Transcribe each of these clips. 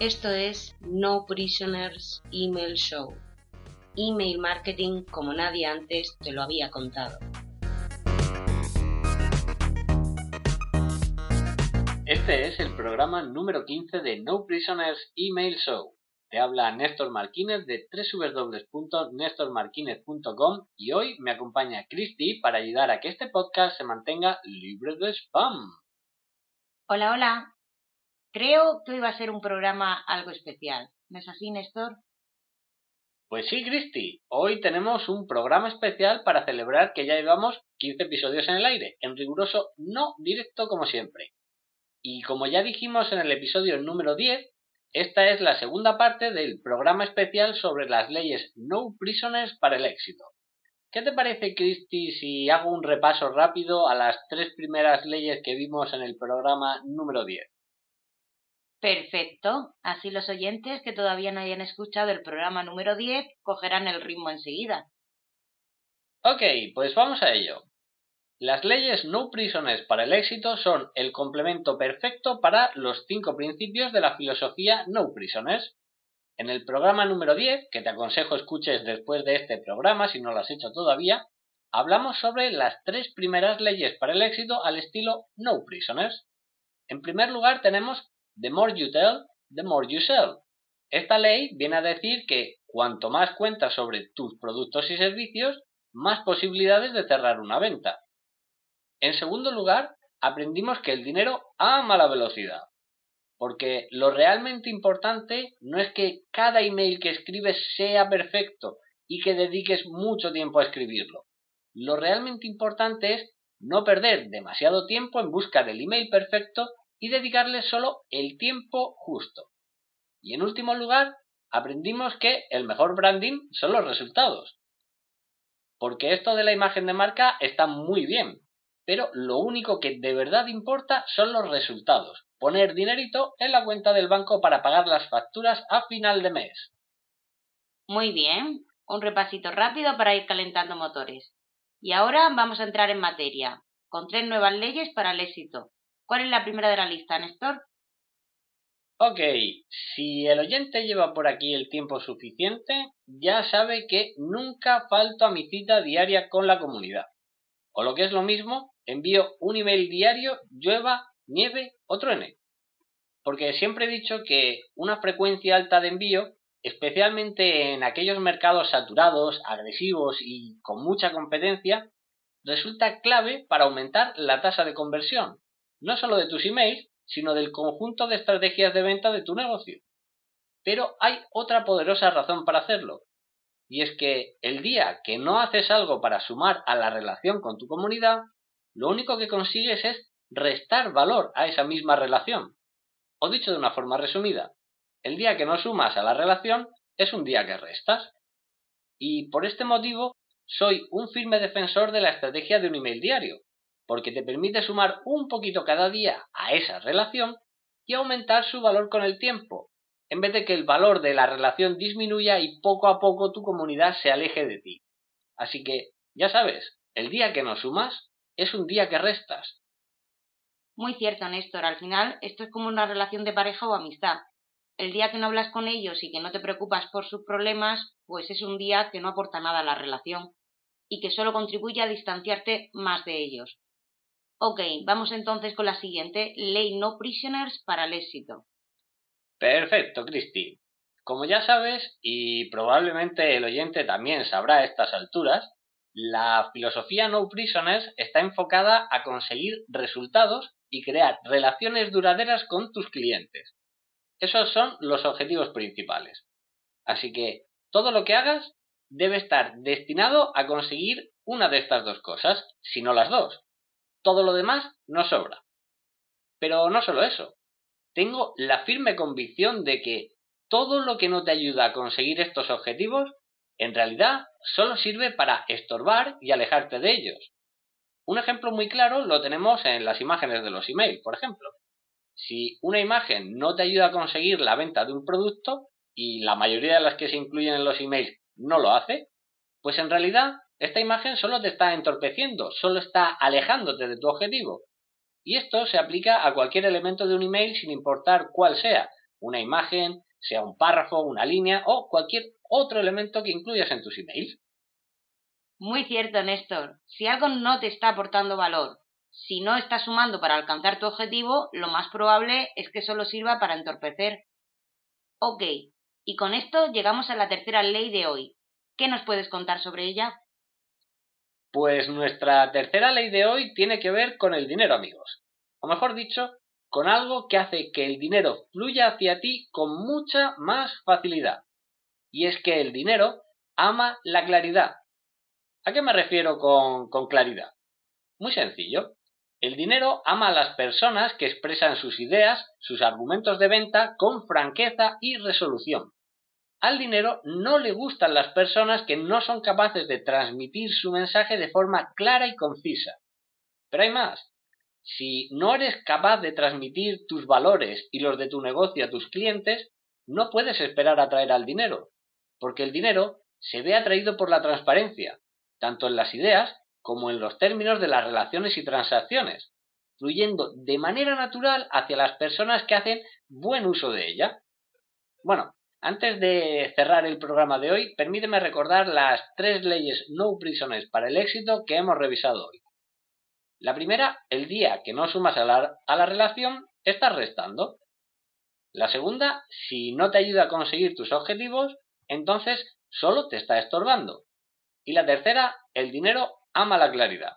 Esto es No Prisoners Email Show. Email marketing como nadie antes te lo había contado. Este es el programa número 15 de No Prisoners Email Show. Te habla Néstor Marquínez de www.nestormarquinez.com y hoy me acompaña Christy para ayudar a que este podcast se mantenga libre de spam. Hola, hola. Creo que hoy va a ser un programa algo especial. ¿No es así, Néstor? Pues sí, Christy. Hoy tenemos un programa especial para celebrar que ya llevamos 15 episodios en el aire, en riguroso no directo como siempre. Y como ya dijimos en el episodio número 10, esta es la segunda parte del programa especial sobre las leyes No Prisoners para el éxito. ¿Qué te parece, Christy, si hago un repaso rápido a las tres primeras leyes que vimos en el programa número 10? Perfecto. Así los oyentes que todavía no hayan escuchado el programa número 10 cogerán el ritmo enseguida. Ok, pues vamos a ello. Las leyes no prisoners para el éxito son el complemento perfecto para los cinco principios de la filosofía no prisoners. En el programa número 10, que te aconsejo escuches después de este programa si no lo has hecho todavía, hablamos sobre las tres primeras leyes para el éxito al estilo no prisoners. En primer lugar tenemos the more you tell, the more you sell. Esta ley viene a decir que cuanto más cuentas sobre tus productos y servicios, más posibilidades de cerrar una venta. En segundo lugar, aprendimos que el dinero ama la velocidad. Porque lo realmente importante no es que cada email que escribes sea perfecto y que dediques mucho tiempo a escribirlo. Lo realmente importante es no perder demasiado tiempo en busca del email perfecto y dedicarle solo el tiempo justo. Y en último lugar, aprendimos que el mejor branding son los resultados. Porque esto de la imagen de marca está muy bien, pero lo único que de verdad importa son los resultados. Poner dinerito en la cuenta del banco para pagar las facturas a final de mes. Muy bien, un repasito rápido para ir calentando motores. Y ahora vamos a entrar en materia, con tres nuevas leyes para el éxito. ¿Cuál es la primera de la lista, Néstor? Ok, si el oyente lleva por aquí el tiempo suficiente, ya sabe que nunca falto a mi cita diaria con la comunidad. O lo que es lo mismo, envío un email diario, llueva, nieve o truene. Porque siempre he dicho que una frecuencia alta de envío, especialmente en aquellos mercados saturados, agresivos y con mucha competencia, resulta clave para aumentar la tasa de conversión, no solo de tus emails, sino del conjunto de estrategias de venta de tu negocio. Pero hay otra poderosa razón para hacerlo, y es que el día que no haces algo para sumar a la relación con tu comunidad, lo único que consigues es restar valor a esa misma relación. O dicho de una forma resumida, el día que no sumas a la relación es un día que restas. Y por este motivo soy un firme defensor de la estrategia de un email diario, porque te permite sumar un poquito cada día a esa relación y aumentar su valor con el tiempo, en vez de que el valor de la relación disminuya y poco a poco tu comunidad se aleje de ti. Así que, ya sabes, el día que no sumas, es un día que restas. Muy cierto, Néstor. Al final, esto es como una relación de pareja o amistad. El día que no hablas con ellos y que no te preocupas por sus problemas, pues es un día que no aporta nada a la relación y que solo contribuye a distanciarte más de ellos. Ok, vamos entonces con la siguiente, ley no prisoners para el éxito. Perfecto, Cristi. Como ya sabes, y probablemente el oyente también sabrá a estas alturas, la filosofía No Prisoners está enfocada a conseguir resultados y crear relaciones duraderas con tus clientes. Esos son los objetivos principales. Así que todo lo que hagas debe estar destinado a conseguir una de estas dos cosas, si no las dos. Todo lo demás no sobra. Pero no solo eso. Tengo la firme convicción de que todo lo que no te ayuda a conseguir estos objetivos en realidad solo sirve para estorbar y alejarte de ellos. Un ejemplo muy claro lo tenemos en las imágenes de los emails, por ejemplo. Si una imagen no te ayuda a conseguir la venta de un producto, y la mayoría de las que se incluyen en los emails no lo hace, pues en realidad esta imagen solo te está entorpeciendo, solo está alejándote de tu objetivo. Y esto se aplica a cualquier elemento de un email sin importar cuál sea, una imagen, sea un párrafo, una línea o cualquier otro elemento que incluyas en tus emails. Muy cierto, Néstor. Si algo no te está aportando valor, si no está sumando para alcanzar tu objetivo, lo más probable es que solo sirva para entorpecer. Ok, y con esto llegamos a la tercera ley de hoy. ¿Qué nos puedes contar sobre ella? Pues nuestra tercera ley de hoy tiene que ver con el dinero, amigos. O mejor dicho, con algo que hace que el dinero fluya hacia ti con mucha más facilidad. Y es que el dinero ama la claridad. ¿A qué me refiero con, con claridad? Muy sencillo. El dinero ama a las personas que expresan sus ideas, sus argumentos de venta con franqueza y resolución. Al dinero no le gustan las personas que no son capaces de transmitir su mensaje de forma clara y concisa. Pero hay más. Si no eres capaz de transmitir tus valores y los de tu negocio a tus clientes, no puedes esperar atraer al dinero, porque el dinero se ve atraído por la transparencia, tanto en las ideas como en los términos de las relaciones y transacciones, fluyendo de manera natural hacia las personas que hacen buen uso de ella. Bueno, antes de cerrar el programa de hoy, permíteme recordar las tres leyes no prisoners para el éxito que hemos revisado hoy. La primera, el día que no sumas a la, a la relación, estás restando. La segunda, si no te ayuda a conseguir tus objetivos, entonces solo te está estorbando. Y la tercera, el dinero ama la claridad.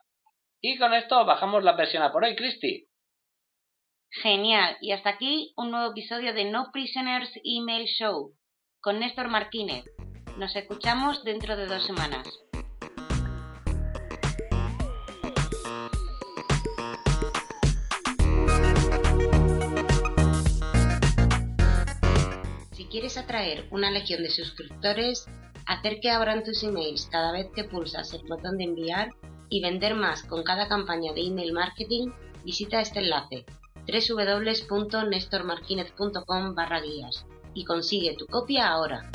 Y con esto bajamos la versión a por hoy, Cristi. Genial. Y hasta aquí un nuevo episodio de No Prisoners Email Show con Néstor Martínez. Nos escuchamos dentro de dos semanas. Si quieres atraer una legión de suscriptores, hacer que abran tus emails cada vez que pulsas el botón de enviar y vender más con cada campaña de email marketing, visita este enlace www.nestormarquinez.com barra guías y consigue tu copia ahora.